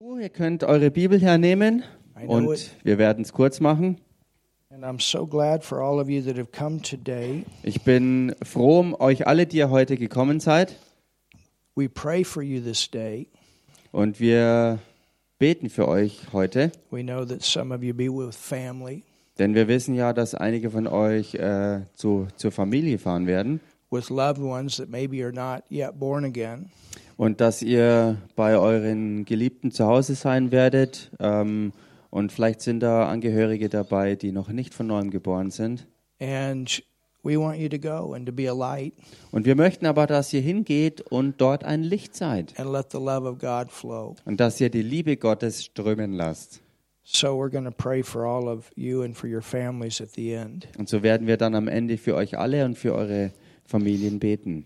Oh, Ihr könnt eure Bibel hernehmen und it. wir werden es kurz machen. And I'm so glad for all of you that have come today. Ich bin froh um euch alle, die ihr heute gekommen seid. We pray for you this day. Und wir beten für euch heute, We know that some of you be with family, denn wir wissen ja, dass einige von euch äh, zu, zur Familie fahren werden with loved ones that maybe are not yet born again. Und dass ihr bei euren Geliebten zu Hause sein werdet. Ähm, und vielleicht sind da Angehörige dabei, die noch nicht von neuem geboren sind. And we want you to go and to be a light Und wir möchten aber, dass ihr hingeht und dort ein Licht seid and let the love of God flow. und dass ihr die Liebe Gottes strömen lasst. So we're going to pray for all of you and for your families at the end. Und so werden wir dann am Ende für euch alle und für eure Familien beten.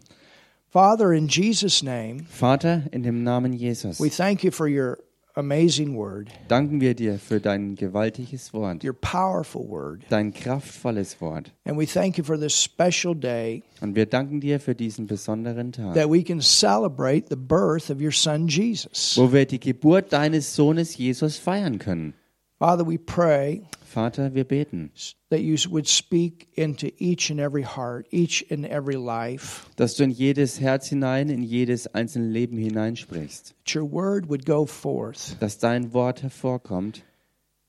Father, in Jesus' name, Vater, in dem Namen Jesus, we thank you for your amazing word, danken wir dir für dein gewaltiges Wort, your powerful word. dein kraftvolles Wort. And we thank you for this special day Und wir danken dir für diesen besonderen Tag, that we can celebrate the birth of your son Jesus. wo wir die Geburt deines Sohnes Jesus feiern können. Father, we pray Vater, wir beten, that you would speak into each and every heart, each and every life, dass du in jedes Herz hinein, in jedes einzelne Leben hineinsprichst, that your word would go forth dass dein Wort hervorkommt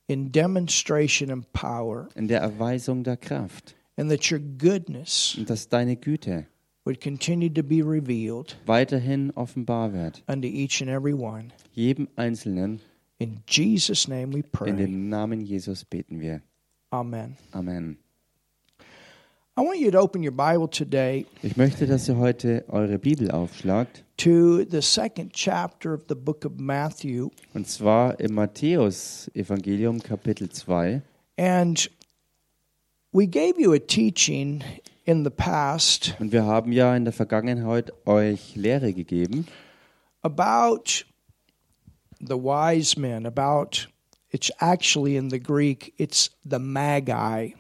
in demonstration and power, in der Erweisung der Kraft and that your goodness und dass deine Güte would continue to be revealed weiterhin offenbar wird, unto each and every one. jedem Einzelnen. In Jesus' name we In pray. dem Namen Jesus beten wir. Amen. Amen. I want you to open your Bible today Ich möchte, dass ihr heute eure Bibel aufschlagt. to the second chapter of the book of Matthew. Und zwar im Matthäus-Evangelium, Kapitel 2. And we gave you a teaching in the past Und wir haben ja in der Vergangenheit euch Lehre gegeben about the wise men, about it's actually in the Greek, it's the Magi.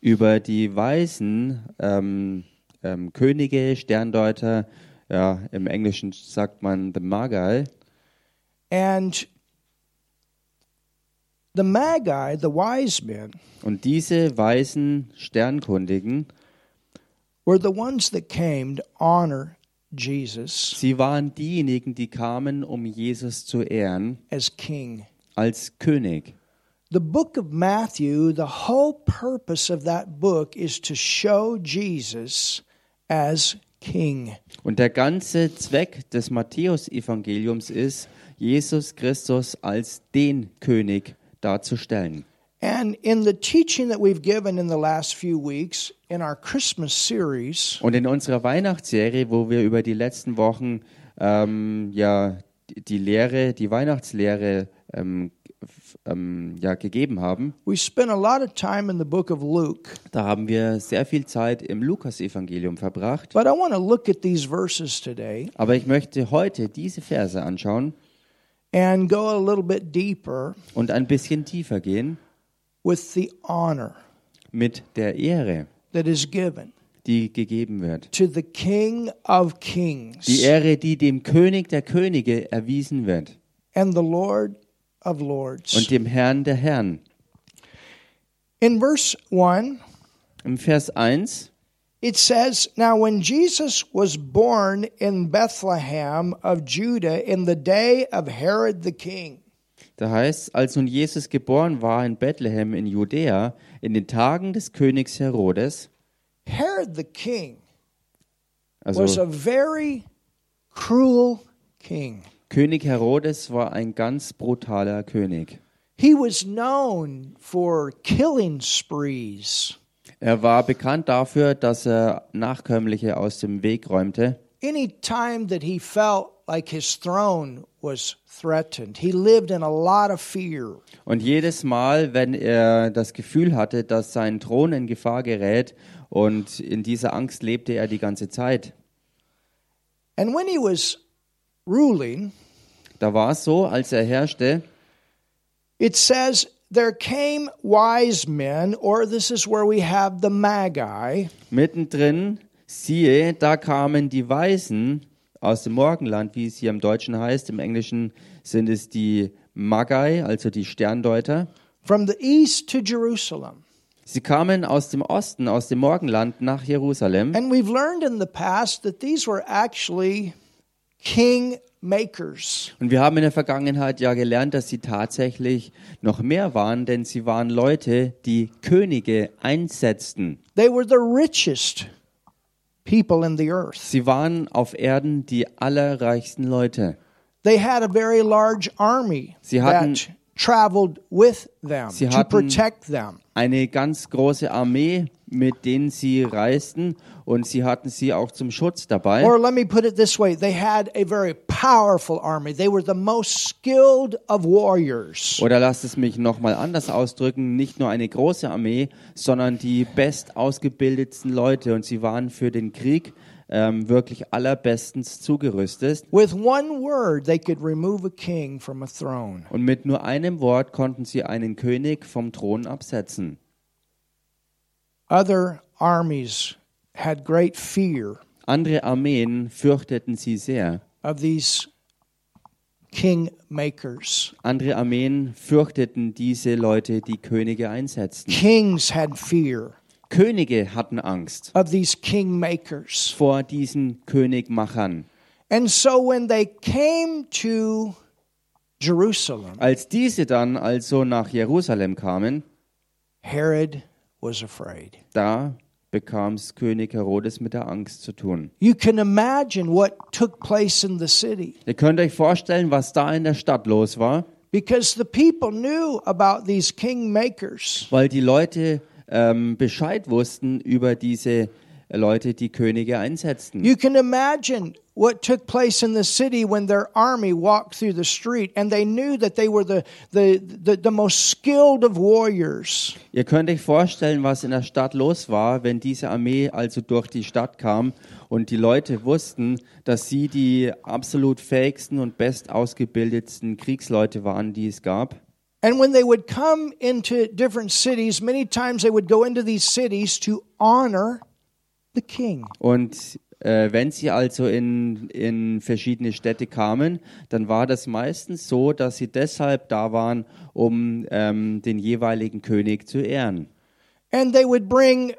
über die Weisen, ähm, ähm, Könige, Sterndeuter. Ja, im Englischen sagt man the Magi. And the Magi, the wise men, Und diese weisen Sternkundigen, were the ones that came to honor Jesus sie waren diejenigen, die kamen, um Jesus zu ehren as king. als König. The book of Matthew, the whole purpose of that book is to show Jesus as king. Und der ganze Zweck des Matthäusevangeliums ist, Jesus Christus als den König darzustellen. And in the teaching that we've given in the last few weeks in our Christmas series, Und in unserer Weihnachtsserie, wo wir über die letzten Wochen ähm, ja die- Lehre, die Weihnachtslehre ähm, ähm, ja gegeben haben, we spent a lot of time in the book of Luke. da haben wir sehr viel Zeit im Lukasevangelium verbracht. But I want to look at these verses today Aber ich möchte heute diese Verse anschauen and go a little bit deeper und ein bisschen tiefer gehen with the honor mit der Ehre, that is given die gegeben wird. to the King of Kings Die Ehre, die dem König der Könige erwiesen wird and the Lord of Lords. und dem Herrn der Herren. In verse 1, Im Vers 1 It says, Now when Jesus was born in Bethlehem of Judah in the day of Herod the king, Da heißt, als nun Jesus geboren war in Bethlehem in Judäa, in den Tagen des Königs Herodes, Herod the king was also a very cruel king. König Herodes war ein ganz brutaler König. He was known for killing sprees. Er war bekannt dafür, dass er Nachkömmliche aus dem Weg räumte. Any time that he felt like his throne was threatened, he lived in a lot of fear. Und jedes Mal, wenn er das Gefühl hatte, dass sein Thron in Gefahr gerät, und in dieser Angst lebte er die ganze Zeit. And when he was ruling, Da war es so, als er herrschte, It says, There came wise men, or this is where we have the Magi, mittendrin, siehe, da kamen die Weisen aus dem Morgenland, wie es hier im Deutschen heißt. Im Englischen sind es die Magi, also die Sterndeuter. from the east to Jerusalem. Sie kamen aus dem Osten, aus dem Morgenland nach Jerusalem. And we've learned in the past that these were actually king makers. Und wir haben in der Vergangenheit ja gelernt, dass sie tatsächlich noch mehr waren, denn sie waren Leute, die Könige einsetzten. They were the richest people in the earth. Sie waren auf Erden die allerreichsten Leute. They had a very large army Sie hatten- that traveled with them Sie to hatten- protect them. Eine ganz große Armee, mit denen sie reisten und sie hatten sie auch zum Schutz dabei. Or let me put it this way they had a very powerful army. They were the most skilled of warriors. Oder lasst es mich nochmal anders ausdrücken, nicht nur eine große Armee, sondern die bestausgebildetsten Leute und sie waren für den Krieg ähm, wirklich allerbestens zugerüstet. With one word, they could remove a king from a throne. Und mit nur einem Wort konnten sie einen König vom Thron absetzen. Other armies had great fear Andere Armeen fürchteten sie sehr. of these king makers. Andere Armeen fürchteten diese Leute, die Könige einsetzten. Kings had fear Könige hatten Angst of these king makers. vor diesen Königmachern. And so when they came to Jerusalem, Als diese dann also nach Jerusalem kamen, Herod was afraid. da bekam es König Herodes mit der Angst zu tun. You can imagine what took place in the city Ihr könnt euch vorstellen, was da in der Stadt los war, because the people knew about these king makers. weil die Leute ähm, Bescheid wussten über diese Leute, die Könige einsetzten. You can imagine what took place in the city when their army walked through the street and they knew that they were the, the, the, the most skilled of warriors. Ihr könnt euch vorstellen, was in der Stadt los war, wenn diese Armee also durch die Stadt kam und die Leute wussten, dass sie die absolut fähigsten und bestausgebildetsten Kriegsleute waren, die es gab. And when they would come into different cities, many times they would go into these cities to honor. Und äh, wenn sie also in, in verschiedene Städte kamen, dann war das meistens so, dass sie deshalb da waren, um ähm, den jeweiligen König zu ehren. And they would bring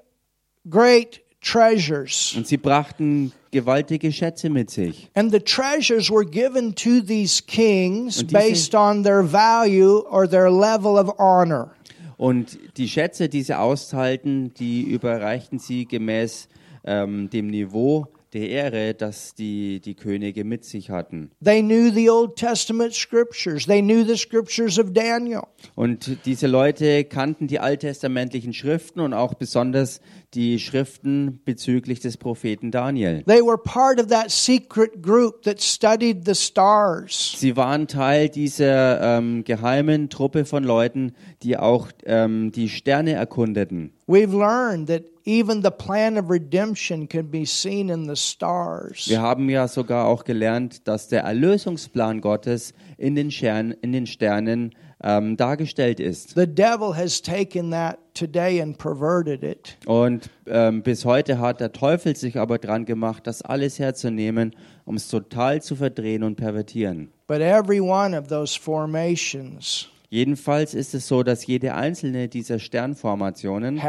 great treasures. Und sie brachten gewaltige Schätze mit sich. And the treasures were given to these kings based on their value or their level of honor. Und die Schätze, die sie austeilten, die überreichten sie gemäß ähm, dem Niveau der Ehre, das die, die Könige mit sich hatten. They knew the Old Testament scriptures. They knew the scriptures of Daniel. Und diese Leute kannten die alttestamentlichen Schriften und auch besonders die Schriften bezüglich des Propheten Daniel. They were part of that secret group that studied the stars. Sie waren Teil dieser ähm, geheimen Truppe von Leuten, die auch ähm, die Sterne erkundeten. We've learned that even the plan of redemption can be seen in the stars. Wir haben ja sogar auch gelernt, dass der Erlösungsplan Gottes in den, Stern, in den Sternen ähm, dargestellt ist. The devil has taken that today and perverted it. Und ähm, bis heute hat der Teufel sich aber dran gemacht, das alles herzunehmen, um es total zu verdrehen und pervertieren. But every one of those formations Jedenfalls ist es so, dass jede einzelne dieser Sternformationen,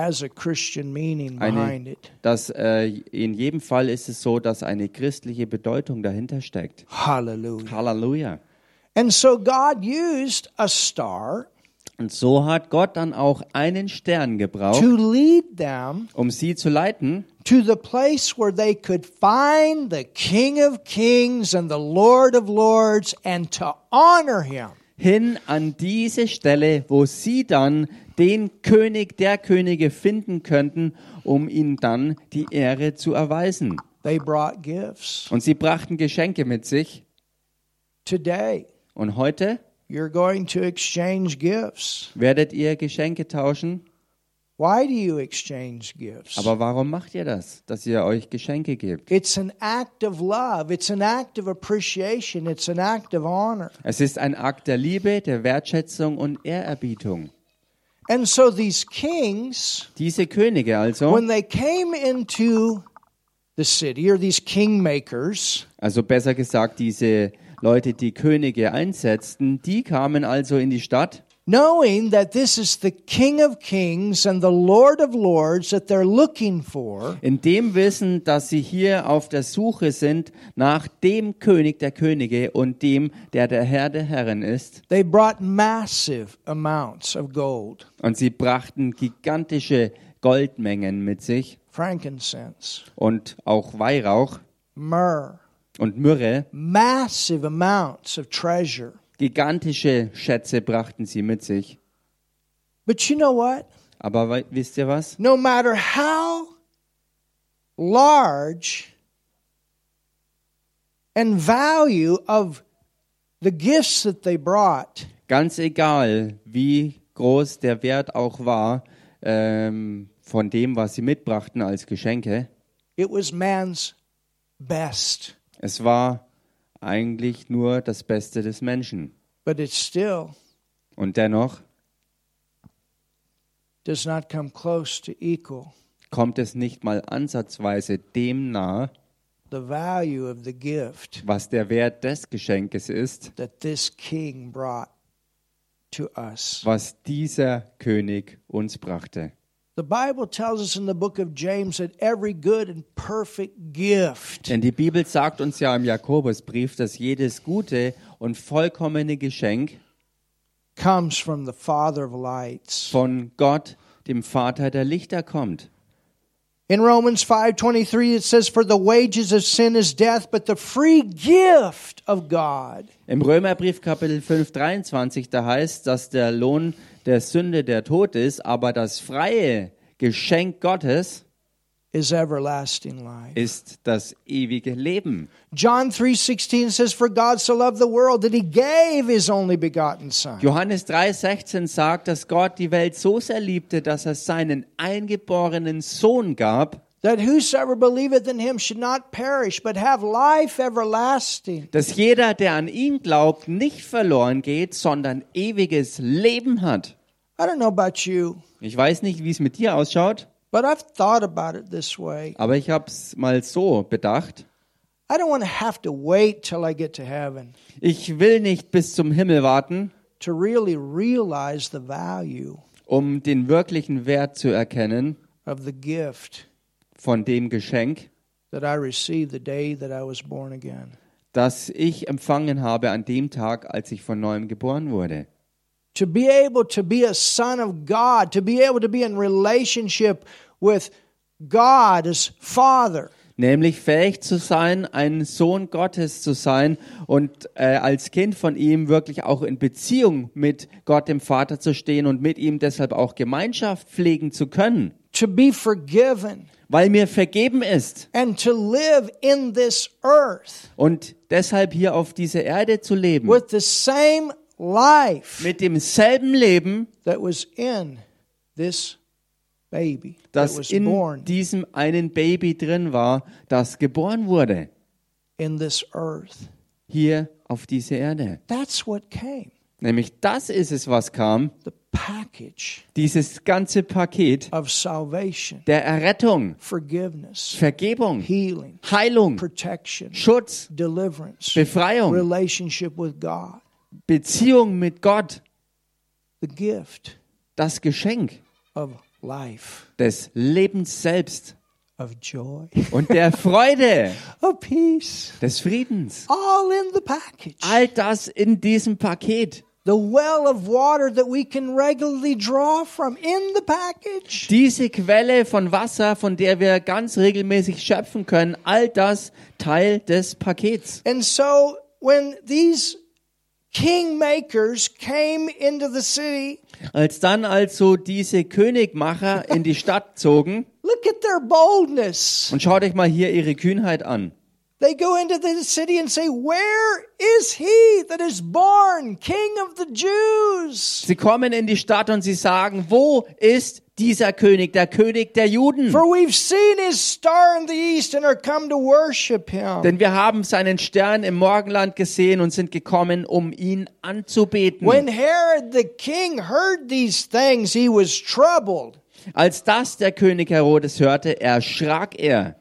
Eine- dass äh, in jedem Fall ist es so, dass eine christliche Bedeutung dahinter steckt. Hallelujah. Halleluja. And so God used a star Und so hat Gott dann auch einen Stern gebraucht, to lead them um sie zu leiten, to the place where they could find the King of Kings and the Lord of Lords and to honor him. Hin an diese Stelle, wo sie dann den König der Könige finden könnten, um ihm dann die Ehre zu erweisen. They brought gifts. Und sie brachten Geschenke mit sich. Today, Und heute you're going to exchange gifts. werdet ihr Geschenke tauschen. Why do you exchange gifts? Aber warum macht ihr das, dass ihr euch Geschenke gebt? It's an act of love. It's an act of appreciation. It's an act of honor. Es ist ein Akt der Liebe, der Wertschätzung und Ehrerbietung. And so these kings, Diese Könige also, when they came into the city, or these kingmakers, also besser gesagt diese Leute, die Könige einsetzten, die kamen also in die Stadt, knowing that this is the King of Kings and the Lord of Lords that they're looking for. in dem Wissen, dass sie hier auf der Suche sind nach dem König der Könige und dem, der der Herr der Herren ist. They brought massive amounts of gold, Und sie brachten gigantische Goldmengen mit sich frankincense, und auch Weihrauch myrrh, und Myrrhe. massive amounts of treasure. Gigantische Schätze brachten sie mit sich. But you know what? Aber wisst ihr was? No matter how large and value of the gifts that they brought, Ganz egal, wie groß der Wert auch war ähm, von dem, was sie mitbrachten als Geschenke, it was man's best. es war eigentlich nur das Beste des Menschen. But it still Und dennoch does not come close to equal kommt es nicht mal ansatzweise dem nahe, the value of the gift was der Wert des Geschenkes ist, that this king brought to us. was dieser König uns brachte. The Bible tells us in the book of James that every good and perfect gift Denn die Bibel sagt uns ja im Jakobusbrief, dass jedes gute und vollkommene Geschenk comes from the Father of lights. von Gott, dem Vater der Lichter, kommt. In Romans 5:23 it says for the wages of sin is death but the free gift of God Im Römerbrief Kapitel 5, 23, da heißt, dass der Lohn der Sünde der Tod ist, aber das freie Geschenk Gottes is everlasting life. ist das ewige Leben. John 3:16 says for God so loved the world that he gave his only begotten son. Johannes 3,16 sagt, dass Gott die Welt so sehr liebte, dass er seinen eingeborenen Sohn gab, that whosoever believeth in him should not perish but have life everlasting. dass jeder, der an ihn glaubt, nicht verloren geht, sondern ewiges Leben hat. I don't know about you, Ich weiß nicht, wie es mit dir ausschaut, but I've thought about it this way. aber ich habe es mal so bedacht. I don't want to have to wait till I get to heaven Ich will nicht bis zum Himmel warten, to really realize the value um den wirklichen Wert zu erkennen of the gift von dem Geschenk, das ich empfangen habe an dem Tag, als ich von neuem geboren wurde. To be able to be a son of God, to be able to be in relationship with God as Father. Nämlich fähig zu sein, ein Sohn Gottes zu sein und äh, als Kind von ihm wirklich auch in Beziehung mit Gott dem Vater zu stehen und mit ihm deshalb auch Gemeinschaft pflegen zu können, to be forgiven weil mir vergeben ist and to live in this earth und deshalb hier auf dieser Erde zu leben with the same life mit demselben Leben, that was in this baby that das was in born diesem einen Baby drin war, das geboren wurde, in this earth. hier auf diese Erde. That's what came. Nämlich das ist es, was kam, The package dieses ganze Paket of salvation, der Errettung, forgiveness, Vergebung, healing, Heilung, protection, Schutz, deliverance, Befreiung, relationship with God, Beziehung mit Gott, the gift das Geschenk of life, des Lebens selbst of joy, und der Freude, of peace, des Friedens. all in the package. All das in diesem Paket. The well of water that we can regularly draw from in the package. Diese Quelle von Wasser, von der wir ganz regelmäßig schöpfen können, all das Teil des Pakets. And so when these kingmakers came into the city, Als dann also diese Königmacher in die Stadt zogen, look at their boldness. und schaut euch mal hier ihre Kühnheit an. They go into the city and say, Where is he that is born King of the Jews? Sie kommen in die Stadt und sie sagen, wo ist dieser König, der König der Juden? For we've seen his star in the east and are come to worship him. Denn wir haben seinen Stern im Morgenland gesehen und sind gekommen, um ihn anzubeten. When Herod the king heard these things, he was troubled. Als das der König Herodes hörte, erschrak er.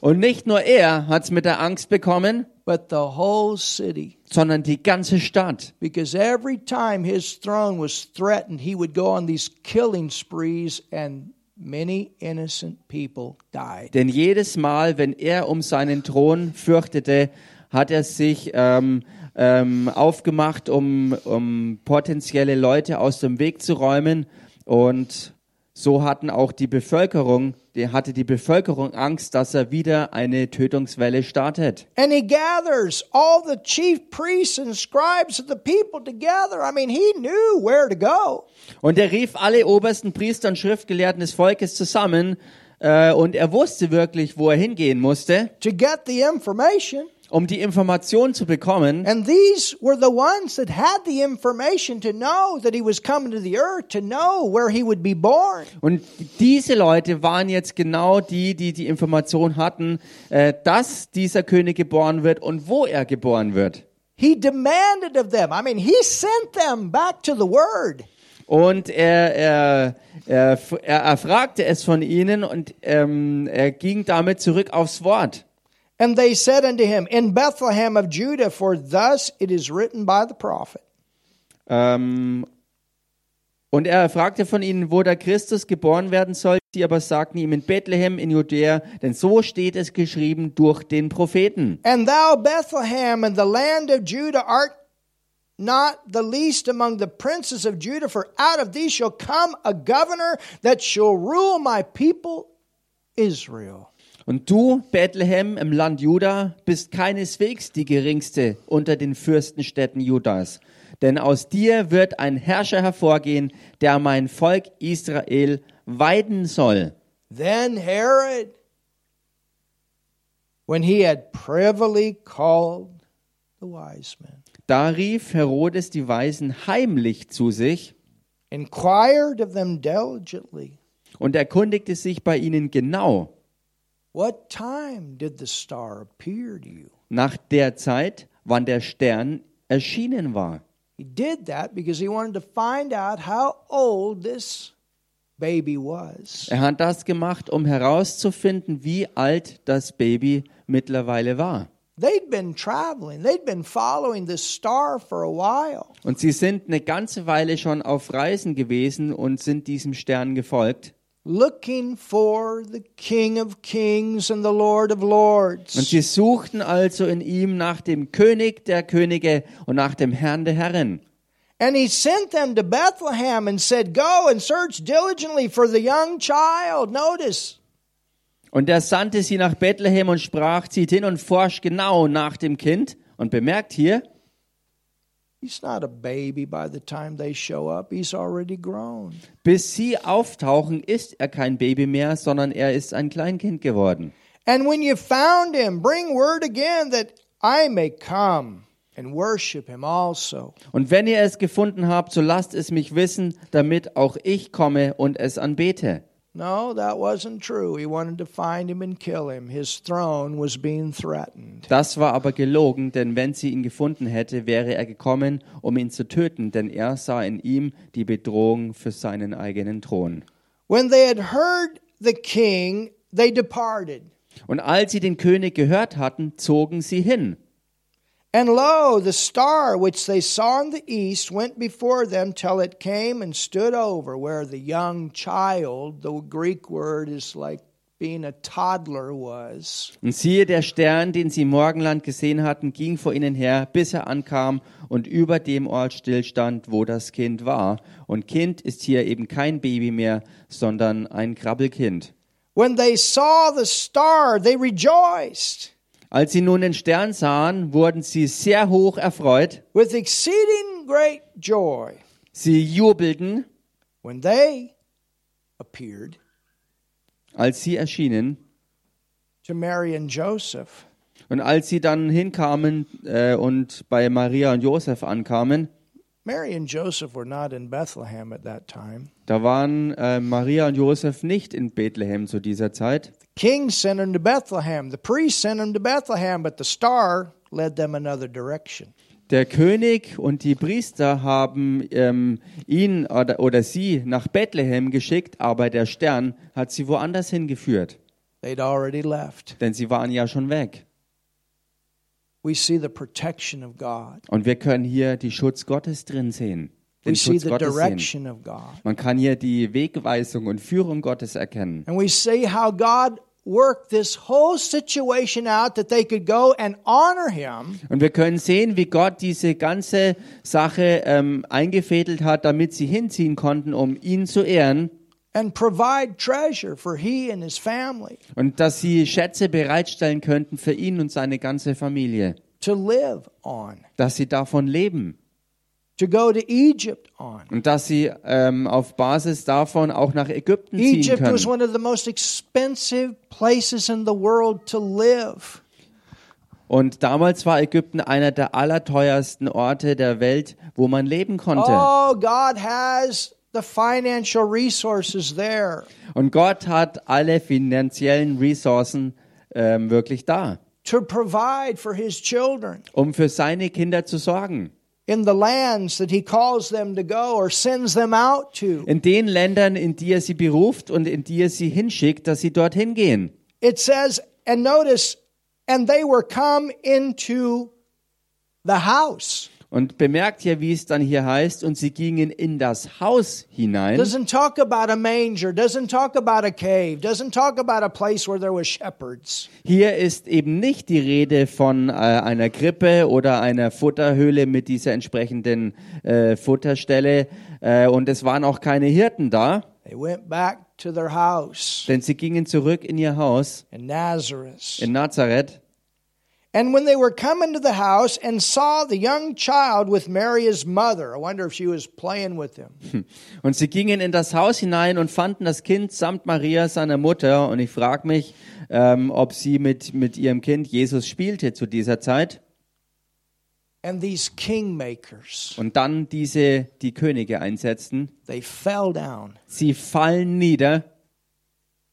Und nicht nur er hat's mit der Angst bekommen, but the whole city. sondern die ganze Stadt. Because every time his throne was threatened, he would go on these killing sprees, and many innocent people died. Denn jedes Mal, wenn er um seinen Thron fürchtete, hat er sich ähm, ähm, aufgemacht, um, um potenzielle Leute aus dem Weg zu räumen. Und so hatten auch die Bevölkerung, die hatte die Bevölkerung Angst, dass er wieder eine Tötungswelle startet. And he gathers all the chief priests and scribes of the people together. I mean, he knew where to go. Und er rief alle obersten Priester und Schriftgelehrten des Volkes zusammen. Äh, und er wusste wirklich, wo er hingehen musste, to get the information. Um die Information zu bekommen. And these were the ones that had the information to know that he was coming to the earth, to know where he would be born. Und diese Leute waren jetzt genau die, die die Information hatten, äh, dass dieser König geboren wird und wo er geboren wird. He demanded of them. I mean, he sent them back to the word. Und er, er, er, er erfragte es von ihnen und ähm, er ging damit zurück aufs Wort. And they said unto him, In Bethlehem of Judah, for thus it is written by the prophet. Ähm, und er fragte von ihnen, wo der Christus geboren werden soll. Sie aber sagten ihm in Bethlehem in Judäa, denn so steht es geschrieben durch den Propheten. And thou, Bethlehem, in the land of Judah, art not the least among the princes of Judah, for out of thee shall come a governor that shall rule my people Israel. Und du, Bethlehem im Land Juda, bist keineswegs die geringste unter den Fürstenstädten Judas. Denn aus dir wird ein Herrscher hervorgehen, der mein Volk Israel weiden soll. Then Herod, when he had privily called the wise men, Da rief Herodes die Weisen heimlich zu sich inquired of them diligently, und erkundigte sich bei ihnen genau What time did the star appear to you? nach der Zeit, wann der Stern erschienen war. He did that because he wanted to find out how old this baby was. Er hat das gemacht, um herauszufinden, wie alt das Baby mittlerweile war. They'd been traveling, they'd been following this star for a while. Und sie sind eine ganze Weile schon auf Reisen gewesen und sind diesem Stern gefolgt. Looking for the King of Kings and the Lord of Lords. Und sie suchten also in ihm nach dem König der Könige und nach dem Herrn der Herren. And he sent them to Bethlehem and said, Go and search diligently for the young child. Notice, Und er sandte sie nach Bethlehem und sprach, zieht hin und forscht genau nach dem Kind. Und bemerkt hier, he's not a baby by the time they show up, he's already grown. bis sie auftauchen, ist er kein Baby mehr, sondern er ist ein Kleinkind geworden. And when you found him, bring word again that I may come and worship him also. Und wenn ihr es gefunden habt, so lasst es mich wissen, damit auch ich komme und es anbete. No, that wasn't true. He wanted to find him and kill him. His throne was being threatened. Das war aber gelogen, denn wenn sie ihn gefunden hätte, wäre er gekommen, um ihn zu töten, denn er sah in ihm die Bedrohung für seinen eigenen Thron. When they had heard the king, they departed. Und als sie den König gehört hatten, zogen sie hin. And lo, the star which they saw in the east went before them till it came and stood over where the young child, the Greek word is like being a toddler, was. Und siehe, der Stern, den sie im Morgenland gesehen hatten, ging vor ihnen her, bis er ankam und über dem Ort stillstand, wo das Kind war. Und Kind ist hier eben kein Baby mehr, sondern ein Krabbelkind. When they saw the star, they rejoiced Als sie nun den Stern sahen, wurden sie sehr hoch erfreut. with exceeding great joy Sie jubelten, when they appeared als sie erschienen. to Mary and Joseph. Und als sie dann hinkamen äh, und bei Maria und Josef ankamen, Mary and Joseph were not in Bethlehem at that time. da waren äh, Maria und Josef nicht in Bethlehem zu dieser Zeit. King sent them to Bethlehem. The priest sent them to Bethlehem, but the star led them another direction. Der König und die Priester haben ähm, ihn oder, oder sie nach Bethlehem geschickt, aber der Stern hat sie woanders hingeführt, They'd already left. denn sie waren ja schon weg. We see the protection of God. Und wir können hier die Schutz Gottes drin sehen. We Den see Schutz the Gottes sehen. direction of God. Man kann hier die Wegweisung und Führung Gottes erkennen. And we see how God worked this whole situation out that they could go and honor him Und wir können sehen, wie Gott diese ganze Sache ähm, eingefädelt hat, damit sie hinziehen konnten, um ihn zu ehren. and provide treasure for he and his family Und dass sie Schätze bereitstellen könnten für ihn und seine ganze Familie. to live on, Dass sie davon leben. To go to Egypt on. Und dass sie ähm, auf Basis davon auch nach Ägypten ziehen Egypt was können. one of the most expensive places in the world to live. Und damals war Ägypten einer der allerteuersten Orte der Welt, wo man leben konnte. Oh, God has the financial resources there. Und Gott hat alle finanziellen Ressourcen ähm, wirklich da, to provide for his children um für seine Kinder zu sorgen. In the lands that he calls them to go or sends them out to. In den Ländern, in die er sie beruft und in die er sie hinschickt, dass sie dorthin gehen. It says, and notice, and they were come into the house. Und bemerkt hier, wie es dann hier heißt, und sie gingen in das Haus hinein. Doesn't talk about a manger, doesn't talk about a cave, doesn't talk about a place where there was shepherds. Hier ist eben nicht die Rede von äh, einer Krippe oder einer Futterhöhle mit dieser entsprechenden äh, Futterstelle. Äh, und es waren auch keine Hirten da, They went back to their house denn sie gingen zurück in ihr Haus in Nazareth. in Nazareth. And when they were come into the house and saw the young child with Mary his mother, I wonder if she was playing with him. Und sie gingen in das Haus hinein und fanden das Kind samt Maria, seiner Mutter. Und ich frage mich, ähm, ob sie mit, mit ihrem Kind Jesus spielte zu dieser Zeit. And these kingmakers, Und dann diese, die Könige einsetzten. they fell down. Sie fallen nieder.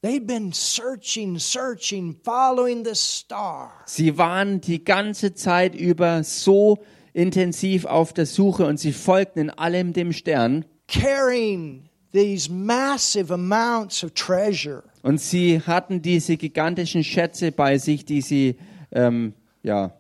They'd been searching, searching, following the star. Sie waren die ganze Zeit über so intensiv auf der Suche und sie folgten in allem dem Stern. carrying these massive amounts of treasure. Und sie hatten diese gigantischen Schätze bei sich, die sie, ähm, ja,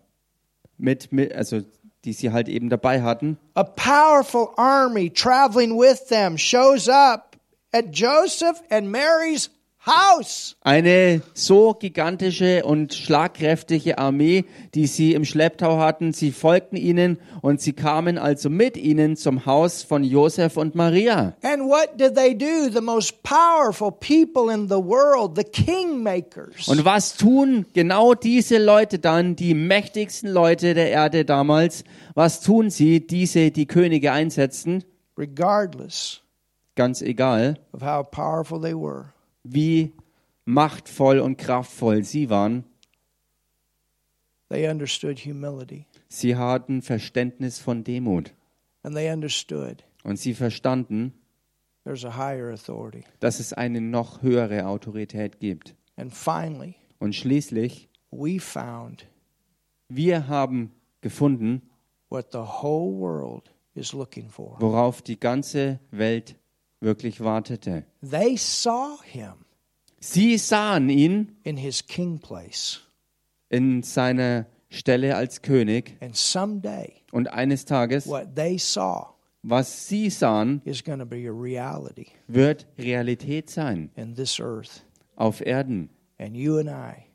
mit, mit, also, die sie halt eben dabei hatten. A powerful army traveling with them shows up at Joseph and Mary's house. Eine so gigantische und schlagkräftige Armee, die sie im Schlepptau hatten, sie folgten ihnen und sie kamen also mit ihnen zum Haus von Josef und Maria. And what did they do? The most powerful people in the world, the kingmakers. Und was tun genau diese Leute dann, die mächtigsten Leute der Erde damals? Was tun sie, diese, die Könige einsetzten? regardless Ganz egal, of how powerful they were, wie machtvoll und kraftvoll sie waren. they understood humility. Sie hatten Verständnis von Demut. And they understood Und sie verstanden, there's a higher authority. dass es eine noch höhere Autorität gibt. And finally, Und schließlich, we found wir haben gefunden, what the whole world is looking for. worauf die ganze Welt wirklich wartete. They saw him Sie sahen ihn in his king place. in seiner Stelle als König And someday, und eines Tages, what they saw was sie sahen, is going to be a reality wird Realität sein in this earth. auf Erden. And you and I,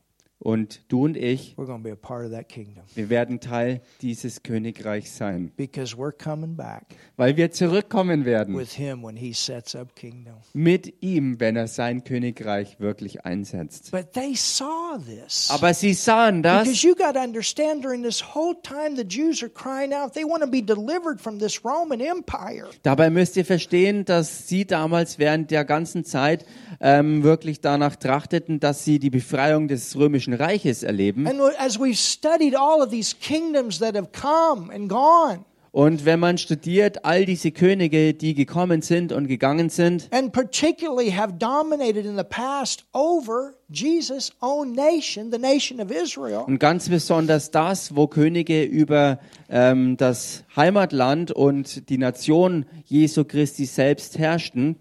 Und du und ich, we're going to be a part of that kingdom wir werden Teil dieses Königreichs sein, because we're coming back weil wir zurückkommen werden with him when he sets up kingdom. mit ihm, wenn er sein Königreich wirklich einsetzt. But they saw this. Aber sie sahen das, Because you got to understand during this whole time the Jews are crying out, they want to be delivered from this Roman Empire. Dabei müsst ihr verstehen, dass sie damals während der ganzen Zeit ähm, wirklich danach trachteten, dass sie die Befreiung des römischen Reiches erleben. And as we've studied all of these kingdoms that have come and gone, Und wenn man studiert, all diese Könige, die gekommen sind und gegangen sind, and particularly have dominated in the past over Jesus' own nation, the nation of Israel, und ganz besonders das, wo Könige über ähm, das Heimatland und die Nation Jesu Christi selbst herrschten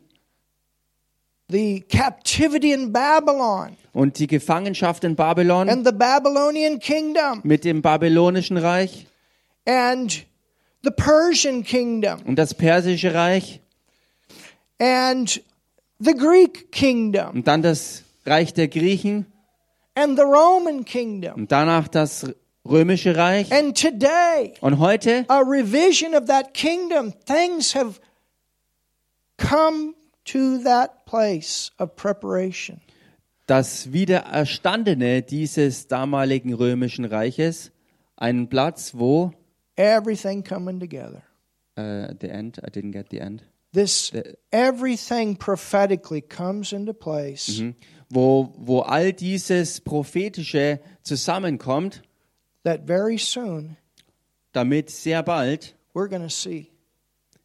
the captivity in Babylon, und die Gefangenschaft in Babylon and the Babylonian kingdom, mit dem babylonischen Reich and the Persian kingdom, und das persische Reich and the Greek kingdom, und dann das Reich der Griechen and the Roman kingdom. und danach das römische Reich. And today, Und heute a revision of that kingdom, things have come to that place of preparation. das Wiedererstandene dieses damaligen römischen Reiches, einen Platz, wo Everything coming together. äh, the end, I didn't get the end, This everything prophetically comes into place Mhm. wo, wo all dieses prophetische zusammenkommt, that very soon damit sehr bald we're going to see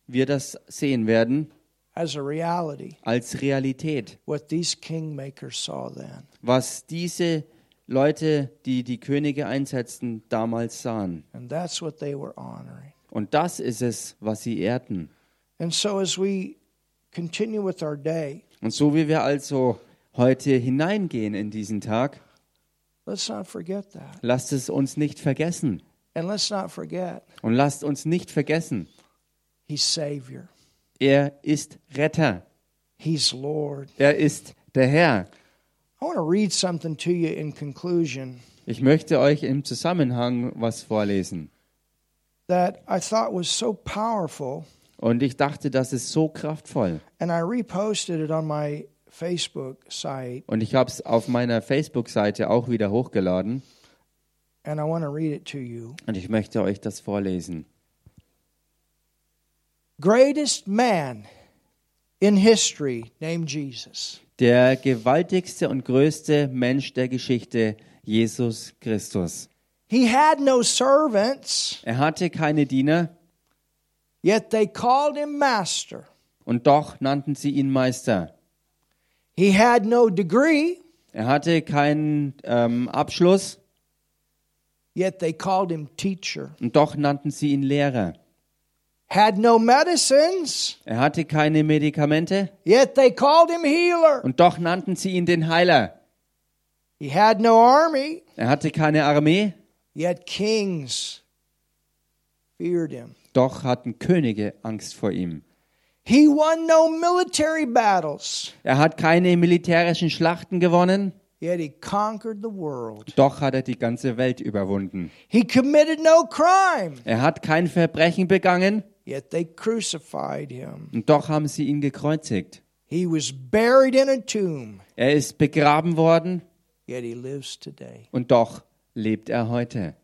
wir das sehen werden as a reality als Realität, what these kingmakers saw then. was diese Leute, die die Könige einsetzten, damals sahen. And that's what they were honoring. Und das ist es, was sie ehrten. And so as we continue with our day, Und so wie wir also heute hineingehen in diesen Tag, let's not forget that. lasst es uns nicht vergessen. And let's not forget Und lasst uns nicht vergessen, he's Savior. Er ist Retter. He's Lord. Er ist der Herr. I want to read something to you in conclusion Ich möchte euch im Zusammenhang was vorlesen. that I thought was so powerful, Und ich dachte, das ist so kraftvoll. and I reposted it on my Facebook site, Und ich habe es auf meiner Facebook-Seite auch wieder hochgeladen. and I want to read it to you. Und ich möchte euch das vorlesen. Greatest man in history named Jesus. Der gewaltigste und größte Mensch der Geschichte, Jesus Christus. He had no servants, Er hatte keine Diener yet they called him master. und doch nannten sie ihn Meister. He had no degree, Er hatte keinen ähm, Abschluss yet they called him teacher. und doch nannten sie ihn Lehrer. Had no medicines, Er hatte keine Medikamente yet they called him healer. und doch nannten sie ihn den Heiler. He had no army, Er hatte keine Armee, yet kings feared him. doch hatten Könige Angst vor ihm. He won no military battles, Er hat keine militärischen Schlachten gewonnen, yet he conquered the world. doch hat er die ganze Welt überwunden. He committed no crime, Er hat kein Verbrechen begangen, yet they crucified him. und doch haben sie ihn gekreuzigt. He was buried in a tomb, Er ist begraben worden, yet he lives today. und doch lebt er heute.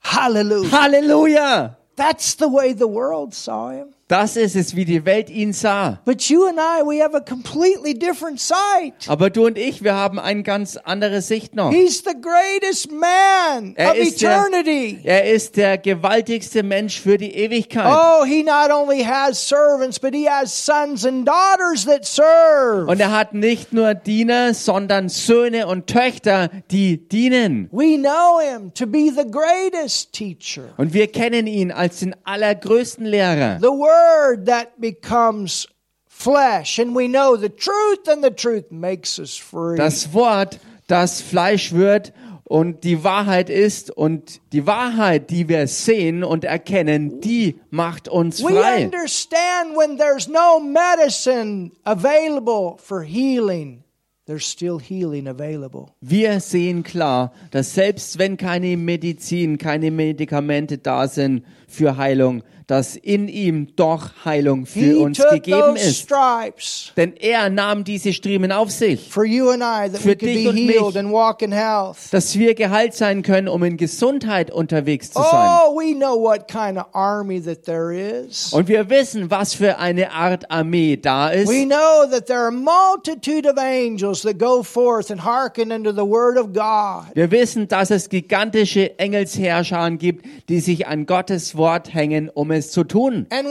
Hallelujah. Halleluja! That's the way the world saw him. Das ist es, wie die Welt ihn sah. But you and I, we have a completely different sight. Aber du und ich, wir haben eine ganz andere Sicht noch. He's the greatest man Er of ist, der, eternity. er ist der gewaltigste Mensch für die Ewigkeit. Oh, he not only has servants, but he has sons and daughters that serve. Und er hat nicht nur Diener, sondern Söhne und Töchter, die dienen. We know him to be the greatest teacher, Und wir kennen ihn als den allergrößten Lehrer. the word that becomes flesh, and we know the truth, and the truth makes us free. Das Wort, das Fleisch wird und die Wahrheit ist und die Wahrheit, die wir sehen und erkennen, die macht uns we frei. understand when there's no medicine available for healing, there's still healing available. Wir sehen klar, dass selbst wenn keine Medizin, keine Medikamente da sind für Heilung, dass in ihm doch Heilung für uns gegeben ist. stripes Denn er nahm diese Striemen auf sich, Für dich be und healed mich. dass wir geheilt sein können, um in Gesundheit unterwegs zu sein. Oh, we know what kind of army that there is. Und wir wissen, was für eine Art Armee da ist. We know that there are a multitude of angels that go forth and hearken unto the word of God. Wir wissen, dass es gigantische Engelsherrscher gibt, die sich an Gottes Wort hängen, um es zu tun. Und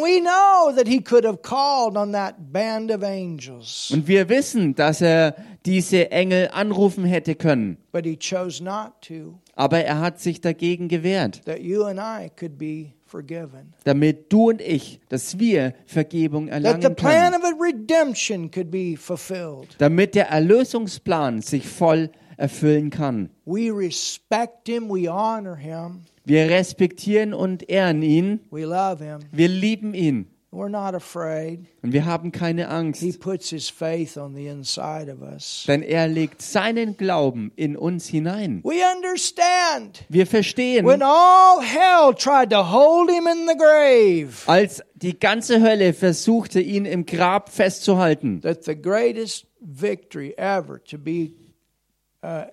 wir wissen, dass er diese Engel anrufen hätte können. but he chose not to, Aber er hat sich dagegen gewehrt, that you and I could be forgiven. damit du und ich, dass wir Vergebung That the erlangen plan können. of a redemption could be fulfilled. Damit der Erlösungsplan sich voll erfüllen kann. We respect him, we honor him, Wir respektieren und ehren ihn. we love him. Wir lieben ihn. We're not afraid. Und wir haben keine He Angst. puts his faith on the inside of us. Denn er legt seinen Glauben in uns hinein. We understand. Wir verstehen, When all hell tried to hold him in the grave, als die ganze Hölle versuchte, ihn im Grab festzuhalten, that the greatest victory ever to be uh,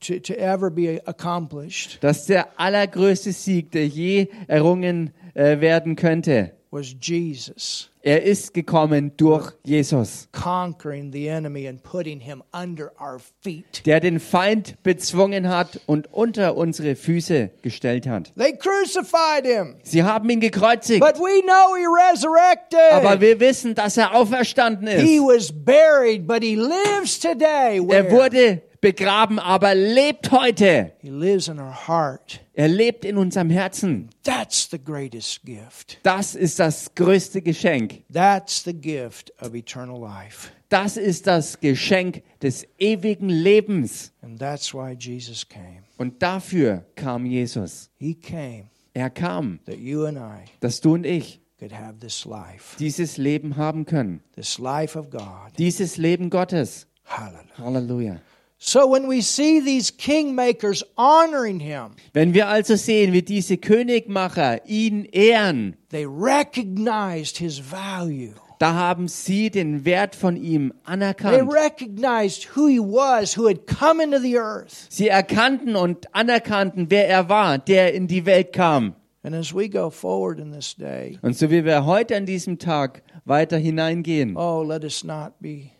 to, to, ever be accomplished dass der allergrößte Sieg, der je errungen äh, werden könnte, was Jesus er ist gekommen durch Jesus, conquering the enemy and putting him under our feet. der den Feind bezwungen hat und unter unsere Füße gestellt hat. They crucified him, Sie haben ihn gekreuzigt, but we know he resurrected. aber wir wissen, dass er auferstanden he ist. was buried, but he lives today. Er wurde begraben, aber lebt heute. He lives in our heart. Er lebt in unserem Herzen. That's the greatest gift. Das ist das größte Geschenk. That's the gift of eternal life. Das ist das Geschenk des ewigen Lebens. And that's why Jesus came. Und dafür kam Jesus. He came Er kam, that you and I dass du und ich could have this life, dieses Leben haben können. this life of God. Dieses Leben Gottes. Halleluja. So when we see these kingmakers honoring him, Wenn wir also sehen, wie diese Königmacher ihn ehren, they recognized his value. da haben sie den Wert von ihm They anerkannt. recognized who he was, who had come into the earth. Sie erkannten und anerkannten, wer er war, der in die Welt kam. And as we go forward in this day, Und so wie wir heute an diesem Tag weiter hineingehen, oh, let us not be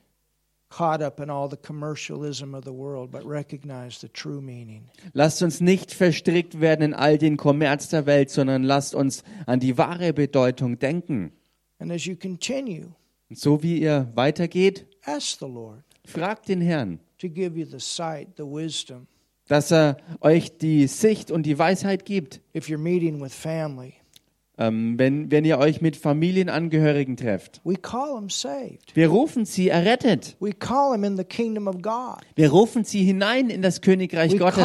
caught up in all the commercialism of the world, but recognize the true meaning. lasst uns nicht verstrickt werden in all den Kommerz der Welt, sondern lasst uns an die wahre Bedeutung denken. And as you continue, Und so wie ihr weitergeht, ask the Lord fragt den Herrn, to give you the sight, the wisdom. dass er euch die Sicht und die Weisheit gibt, If you're meeting with family, ähm, wenn, wenn ihr euch mit Familienangehörigen trefft. Wir rufen sie errettet. Wir rufen sie hinein in das Königreich We Gottes.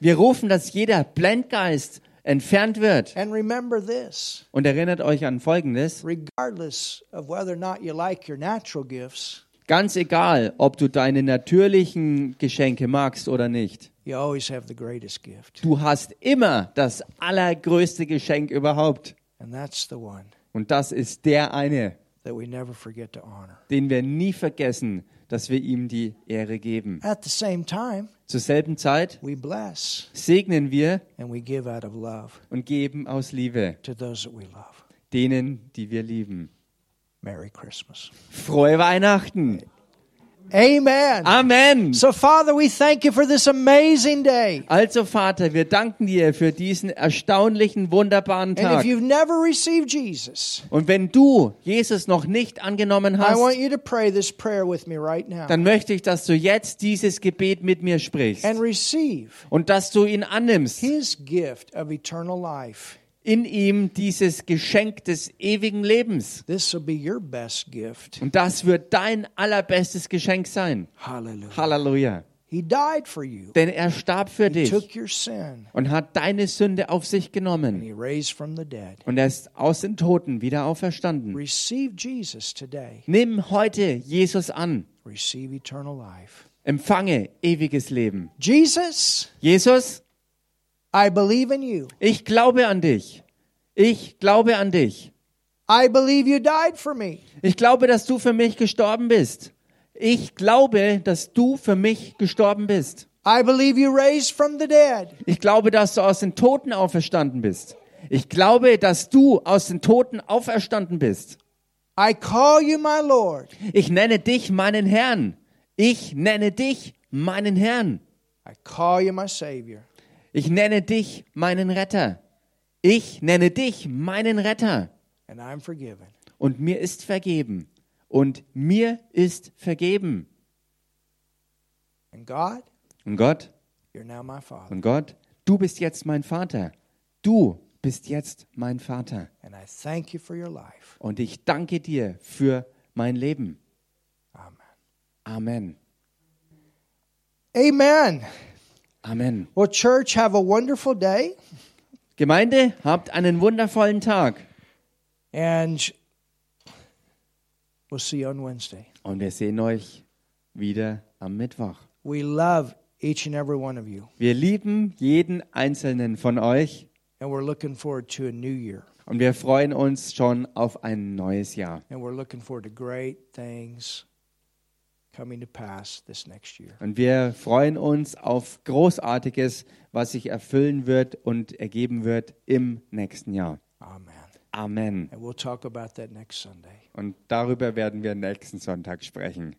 Wir rufen, dass jeder Blendgeist entfernt wird. Und erinnert euch an Folgendes. regardless of whether or not you like your natural gifts, Ganz egal, ob du deine natürlichen Geschenke magst oder nicht. you always have the greatest gift. Du hast immer das allergrößte Geschenk überhaupt. And that's the one Und das ist der eine, that we never forget to honor. den wir nie vergessen, dass wir ihm die Ehre geben. At the same time, Zur selben Zeit we bless segnen wir and we give out of love und geben aus Liebe to those that we love. denen, die wir lieben. Merry Christmas. Frohe Weihnachten. Amen. Amen. So, Father, we thank you for this amazing day. Also Vater, wir danken dir für diesen erstaunlichen, wunderbaren And if Tag. you've never received Jesus, Und wenn du Jesus noch nicht angenommen I want hast, you to pray this prayer with me right now dann möchte ich, dass du jetzt dieses Gebet mit mir sprichst and receive und dass du ihn annimmst, His gift of eternal life. In ihm dieses Geschenk des ewigen Lebens. This will be your best gift. Und das wird dein allerbestes Geschenk sein. Hallelujah. Halleluja. He died for you. Denn er starb für He dich took your sin und hat deine Sünde auf sich and genommen. He raised from the dead. Und er ist aus den Toten wieder auferstanden. Receive Jesus today. Nimm heute Jesus an. Receive eternal life. Empfange ewiges Leben. Jesus, Jesus, I believe in you. ich glaube an dich. Ich glaube an dich. I believe you died for me. Ich glaube, dass du für mich gestorben bist. Ich glaube, dass du für mich gestorben bist. I believe you raised from the dead. Ich glaube, dass du aus den Toten auferstanden bist. Ich glaube, dass du aus den Toten auferstanden bist. I call you my Lord. Ich nenne dich meinen Herrn. Ich nenne dich meinen Herrn. I call you my Savior. Ich nenne dich meinen Retter. Ich nenne dich meinen Retter. And I'm forgiven. Und mir ist vergeben. Und mir ist vergeben. And God, Und Gott, you're now my Father. und Gott, du bist jetzt mein Vater. Du bist jetzt mein Vater. And I thank you for your life. Und ich danke dir für mein Leben. Amen. Amen. Amen. Amen. Well, church, have a wonderful day. Gemeinde, habt einen wundervollen Tag. And we'll see you on Wednesday. Und wir sehen euch wieder am Mittwoch. We love each and every one of you. Wir lieben jeden einzelnen von euch And we're looking forward to a new year. und wir freuen uns schon auf ein neues Jahr. And we're looking forward to great things coming to pass this next year. Und wir freuen uns auf Großartiges, was sich erfüllen wird und ergeben wird im nächsten Jahr. Amen. Und darüber werden wir nächsten Sonntag sprechen.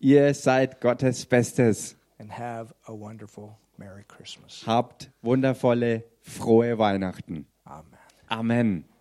Ihr seid Gottes Bestes. Habt wundervolle, frohe Weihnachten. Amen. Amen.